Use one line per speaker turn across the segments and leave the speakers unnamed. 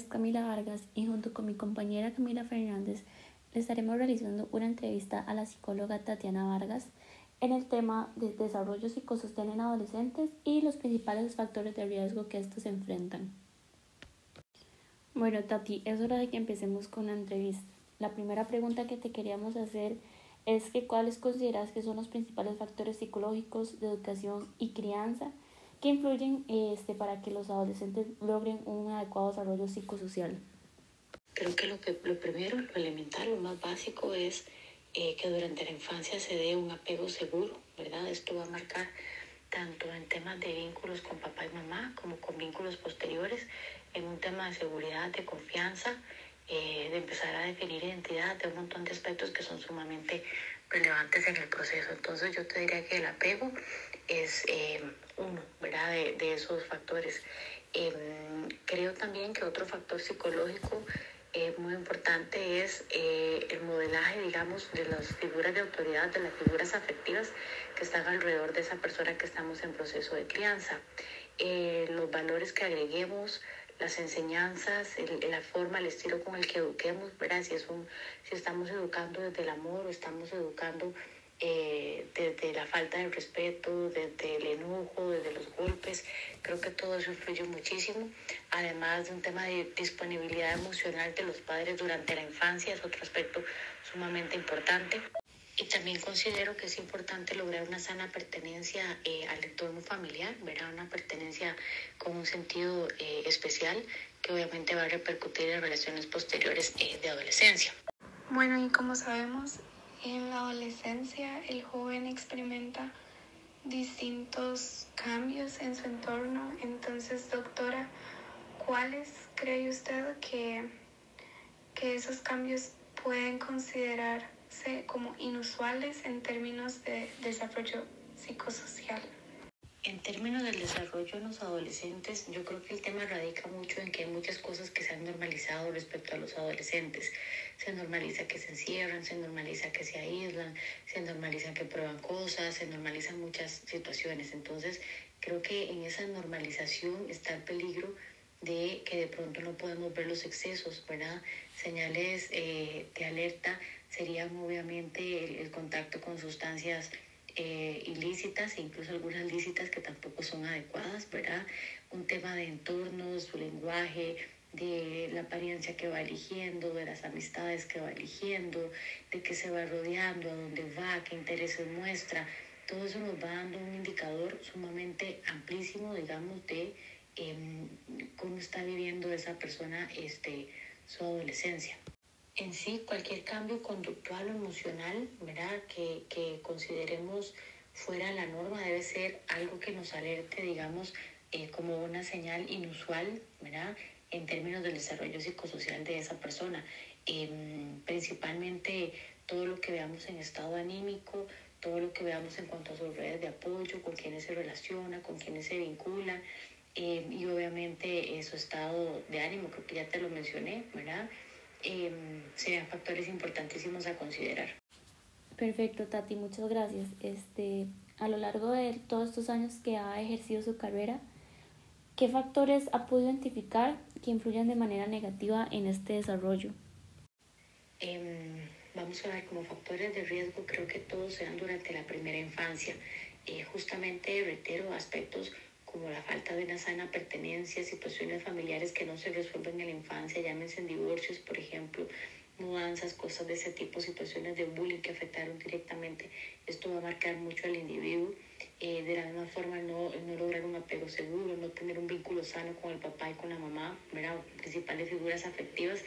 es Camila Vargas y junto con mi compañera Camila Fernández le estaremos realizando una entrevista a la psicóloga Tatiana Vargas en el tema de desarrollo psicosocial en adolescentes y los principales factores de riesgo que estos enfrentan. Bueno, Tati, es hora de que empecemos con la entrevista. La primera pregunta que te queríamos hacer es que cuáles consideras que son los principales factores psicológicos de educación y crianza que influyen este, para que los adolescentes logren un adecuado desarrollo psicosocial?
Creo que lo, lo primero, lo elemental, lo más básico es eh, que durante la infancia se dé un apego seguro, ¿verdad? Esto va a marcar tanto en temas de vínculos con papá y mamá como con vínculos posteriores, en un tema de seguridad, de confianza, eh, de empezar a definir identidad, de un montón de aspectos que son sumamente relevantes en el proceso. Entonces yo te diría que el apego es eh, ¿verdad? De, de esos factores. Em, creo también que otro factor psicológico eh, muy importante es eh, el modelaje, digamos, de las figuras de autoridad, de las figuras afectivas que están alrededor de esa persona que estamos en proceso de crianza. Eh, los valores que agreguemos, las enseñanzas, la forma, el estilo con el que eduquemos, ¿verdad? Si, es un, si estamos educando desde el amor o estamos educando eh, desde la falta de respeto, desde el enojo, desde los golpes. Creo que todo eso influye muchísimo. Además de un tema de disponibilidad emocional de los padres durante la infancia, es otro aspecto sumamente importante. Y también considero que es importante lograr una sana pertenencia eh, al entorno familiar, ¿verdad? una pertenencia con un sentido eh, especial que obviamente va a repercutir en relaciones posteriores eh, de adolescencia.
Bueno, y como sabemos, en la adolescencia el joven experimenta distintos cambios en su entorno. Entonces, doctora, ¿cuáles cree usted que, que esos cambios pueden considerarse como inusuales en términos de desarrollo psicosocial?
En términos del desarrollo en los adolescentes, yo creo que el tema radica mucho en que hay muchas cosas que se han normalizado respecto a los adolescentes. Se normaliza que se encierran, se normaliza que se aíslan, se normaliza que prueban cosas, se normalizan muchas situaciones. Entonces, creo que en esa normalización está el peligro de que de pronto no podemos ver los excesos, ¿verdad? Señales eh, de alerta serían obviamente el, el contacto con sustancias eh, ilícitas e incluso algunas lícitas que tampoco son adecuadas, ¿verdad? Un tema de entorno, su lenguaje, de la apariencia que va eligiendo, de las amistades que va eligiendo, de qué se va rodeando, a dónde va, qué intereses muestra. Todo eso nos va dando un indicador sumamente amplísimo, digamos, de em, cómo está viviendo esa persona este, su adolescencia en sí cualquier cambio conductual o emocional, ¿verdad? Que, que consideremos fuera la norma debe ser algo que nos alerte, digamos, eh, como una señal inusual, ¿verdad? En términos del desarrollo psicosocial de esa persona. Em, principalmente todo lo que veamos en estado anímico, todo lo que veamos en cuanto a sus redes de apoyo, con quienes se relaciona, con quienes se vincula, em, y obviamente su estado de ánimo, creo que ya te lo mencioné, ¿verdad? Eh, serían factores importantísimos a considerar.
Perfecto, Tati, muchas gracias. Este, a lo largo de todos estos años que ha ejercido su carrera, ¿qué factores ha podido identificar que influyen de manera negativa en este desarrollo?
Eh, vamos a ver, como factores de riesgo, creo que todos se dan durante la primera infancia. Eh, justamente, reitero, aspectos como la falta de una sana pertenencia, situaciones familiares que no se resuelven en la infancia, llámense divorcios, por ejemplo, mudanzas, cosas de ese tipo, situaciones de bullying que afectaron directamente. Esto va a marcar mucho al individuo. Eh, de la misma forma, no, no lograr un apego seguro, no tener un vínculo sano con el papá y con la mamá, ¿verdad? principales figuras afectivas,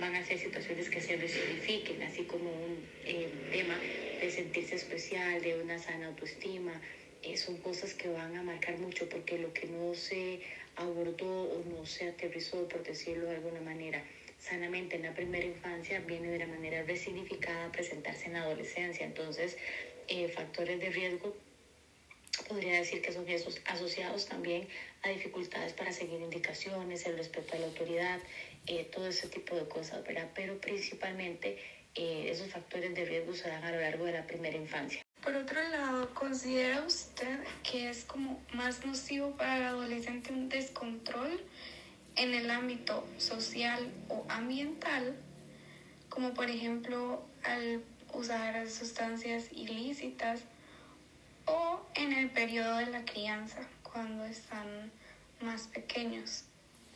van a ser situaciones que se resignifiquen, así como un eh, tema de sentirse especial, de una sana autoestima, eh, son cosas que van a marcar mucho porque lo que no se abordó o no se aterrizó, por decirlo de alguna manera, sanamente en la primera infancia, viene de la manera resignificada a presentarse en la adolescencia. Entonces, eh, factores de riesgo podría decir que son esos asociados también a dificultades para seguir indicaciones, el respeto a la autoridad, eh, todo ese tipo de cosas, ¿verdad? Pero principalmente esos factores de riesgo se dan a lo largo de la primera infancia.
Por otro lado, ¿considera usted que es como más nocivo para el adolescente un descontrol en el ámbito social o ambiental, como por ejemplo al usar sustancias ilícitas o en el periodo de la crianza, cuando están más pequeños.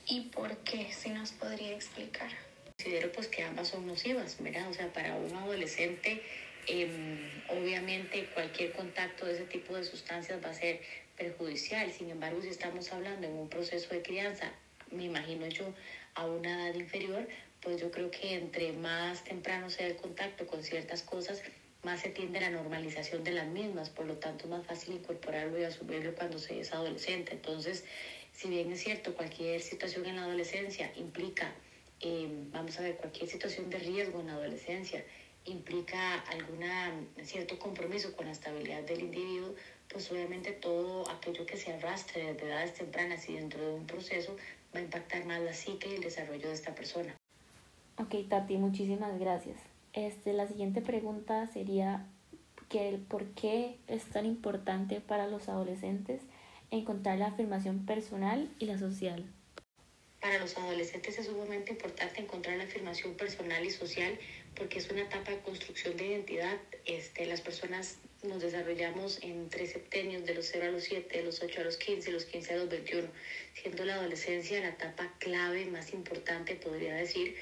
¿Y por qué? Si nos podría explicar.
Considero pues que ambas son nocivas, ¿verdad? O sea, para un adolescente, em, obviamente cualquier contacto de ese tipo de sustancias va a ser perjudicial. Sin embargo, si estamos hablando en un proceso de crianza, me imagino yo, a una edad inferior, pues yo creo que entre más temprano sea el contacto con ciertas cosas, más se tiende a la normalización de las mismas, por lo tanto es más fácil incorporarlo y asumirlo cuando se es adolescente. Entonces, si bien es cierto, cualquier situación en la adolescencia implica, eh, vamos a ver, cualquier situación de riesgo en la adolescencia implica algún cierto compromiso con la estabilidad del individuo, pues obviamente todo aquello que se arrastre desde edades tempranas y dentro de un proceso va a impactar más la psique y el desarrollo de esta persona.
Ok, Tati, muchísimas gracias. Este, la siguiente pregunta sería que el por qué es tan importante para los adolescentes encontrar la afirmación personal y la social.
Para los adolescentes es sumamente importante encontrar la afirmación personal y social porque es una etapa de construcción de identidad. Este, las personas nos desarrollamos en tres septenios, de los 0 a los 7, de los 8 a los 15, de los 15 a los 21, siendo la adolescencia la etapa clave más importante, podría decir,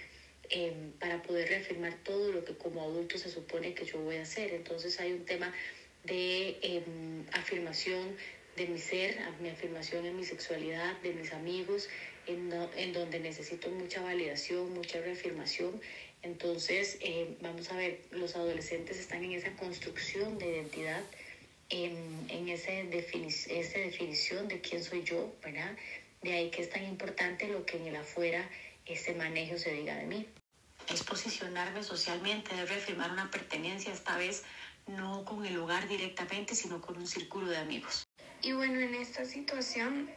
Em, para poder reafirmar todo lo que como adulto se supone que yo voy a hacer. Entonces hay un tema de em, afirmación de mi ser, mi afirmación en mi sexualidad, de mis amigos, en, en donde necesito mucha validación, mucha reafirmación. Entonces, em, vamos a ver, los adolescentes están en esa construcción de identidad, en, en esa, esa definición de quién soy yo, ¿verdad? De ahí que es tan importante lo que en el afuera ese manejo se diga de mí. Es posicionarme socialmente, es reafirmar una pertenencia, esta vez no con el hogar directamente, sino con un círculo de amigos.
Y bueno, en esta situación,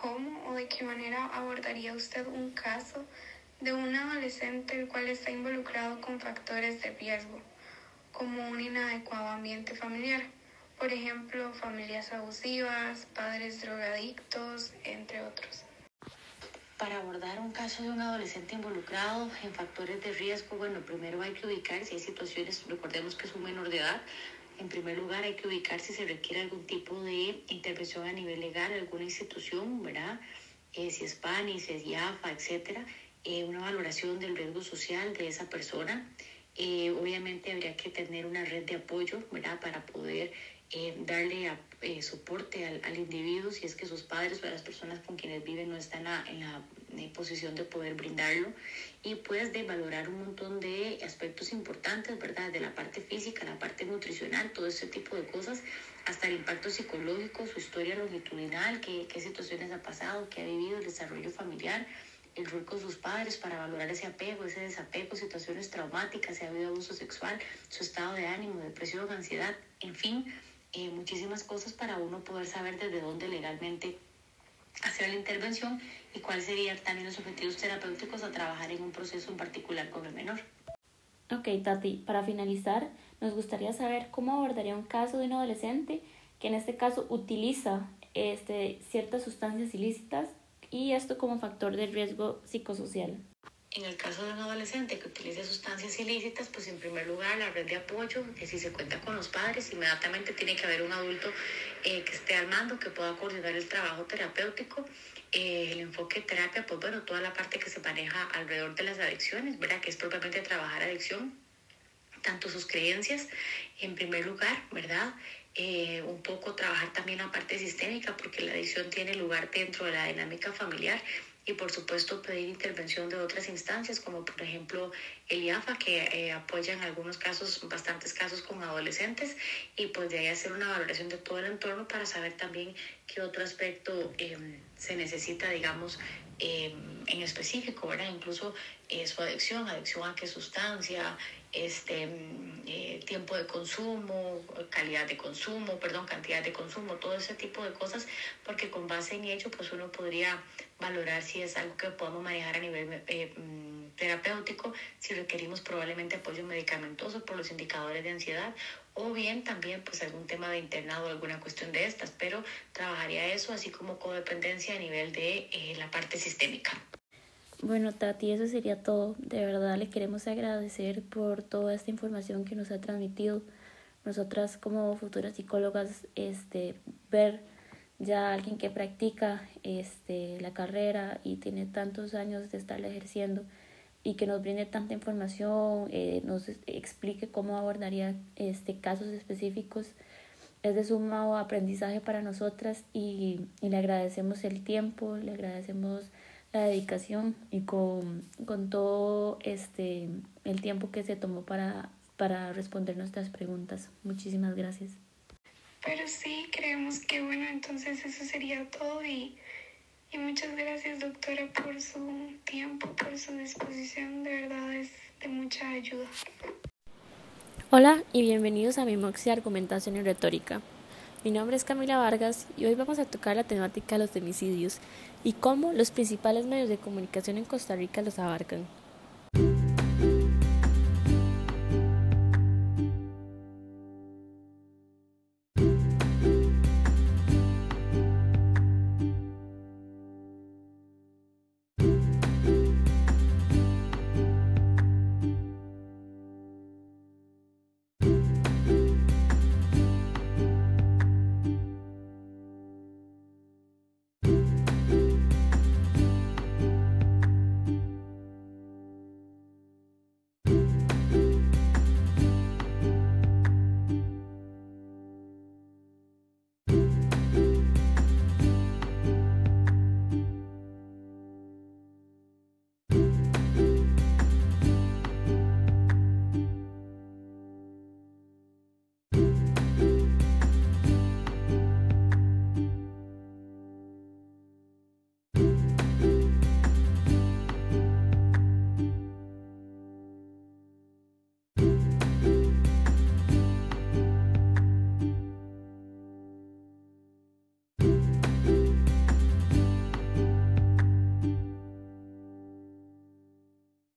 ¿cómo o de qué manera abordaría usted un caso de un adolescente el cual está involucrado con factores de riesgo, como un inadecuado ambiente familiar? Por ejemplo, familias abusivas, padres drogadictos, entre otros.
Para abordar un caso de un adolescente involucrado en factores de riesgo, bueno, primero hay que ubicar si hay situaciones, recordemos que es un menor de edad, en primer lugar hay que ubicar si se requiere algún tipo de intervención a nivel legal, alguna institución, ¿verdad? Eh, si es PANI, si es IAFA, etcétera, eh, una valoración del riesgo social de esa persona. Eh, obviamente habría que tener una red de apoyo, ¿verdad? Para poder darle eh, soporte al, al, individuo si es que sus padres o las personas con quienes viven no están en la posición de poder brindarlo y pues de valorar un montón de aspectos importantes, ¿verdad? De la parte física, la parte nutricional, todo ese tipo de cosas, hasta el impacto psicológico, su historia longitudinal, qué, qué situaciones ha pasado, qué ha vivido, el desarrollo familiar, el rol con sus padres para valorar ese apego, ese desapego, situaciones traumáticas, si ha habido abuso sexual, su estado de ánimo, depresión, ansiedad, en fin, eh, muchísimas cosas para uno poder saber desde dónde legalmente hacer la intervención y cuáles serían también los objetivos terapéuticos a trabajar en un proceso en particular con el menor.
Ok, Tati, para finalizar, nos gustaría saber cómo abordaría un caso de un adolescente que en este caso utiliza este, ciertas sustancias ilícitas y esto como factor de riesgo psicosocial.
En el caso de un adolescente que utilice sustancias ilícitas, pues en primer lugar la red de apoyo, que si se cuenta con los padres, inmediatamente tiene que haber un adulto eh, que esté al mando, que pueda coordinar el trabajo terapéutico, eh, el enfoque de terapia, pues bueno, toda la parte que se maneja alrededor de las adicciones, ¿verdad? Que es propiamente trabajar adicción, tanto sus creencias, en primer lugar, ¿verdad? Eh, un poco trabajar también la parte sistémica, porque la adicción tiene lugar dentro de la dinámica familiar y por supuesto pedir intervención de otras instancias como por ejemplo el IAFA que eh, apoya en algunos casos, bastantes casos con adolescentes y pues de ahí hacer una valoración de todo el entorno para saber también qué otro aspecto em, se necesita digamos em, en específico, ¿verdad? Incluso eh, su adicción, adicción a qué sustancia, este, mm, eh, tiempo de consumo, calidad de consumo, perdón, cantidad de consumo, todo ese tipo de cosas, porque con base en ello, pues uno podría valorar si es algo que podemos manejar a nivel eh, mm, terapéutico, si requerimos probablemente apoyo medicamentoso por los indicadores de ansiedad o bien también pues algún tema de internado alguna cuestión de estas, pero trabajaría eso así como codependencia a nivel de eh, la parte sistémica.
Bueno, Tati, eso sería todo. De verdad le queremos agradecer por toda esta información que nos ha transmitido. Nosotras como futuras psicólogas, este, ver ya alguien que practica este, la carrera y tiene tantos años de estarla ejerciendo y que nos brinde tanta información, eh, nos explique cómo abordaría este, casos específicos, es de sumo aprendizaje para nosotras y le agradecemos el tiempo, le agradecemos la dedicación y con, con todo este, el tiempo que se tomó para, para responder nuestras preguntas. Muchísimas gracias.
Pero sí, creemos que bueno, entonces eso sería todo y, y muchas gracias doctora por su tiempo, por su disposición, de verdad es de mucha ayuda.
Hola y bienvenidos a mi Moxie Argumentación y Retórica. Mi nombre es Camila Vargas y hoy vamos a tocar la temática de los femicidios y cómo los principales medios de comunicación en Costa Rica los abarcan.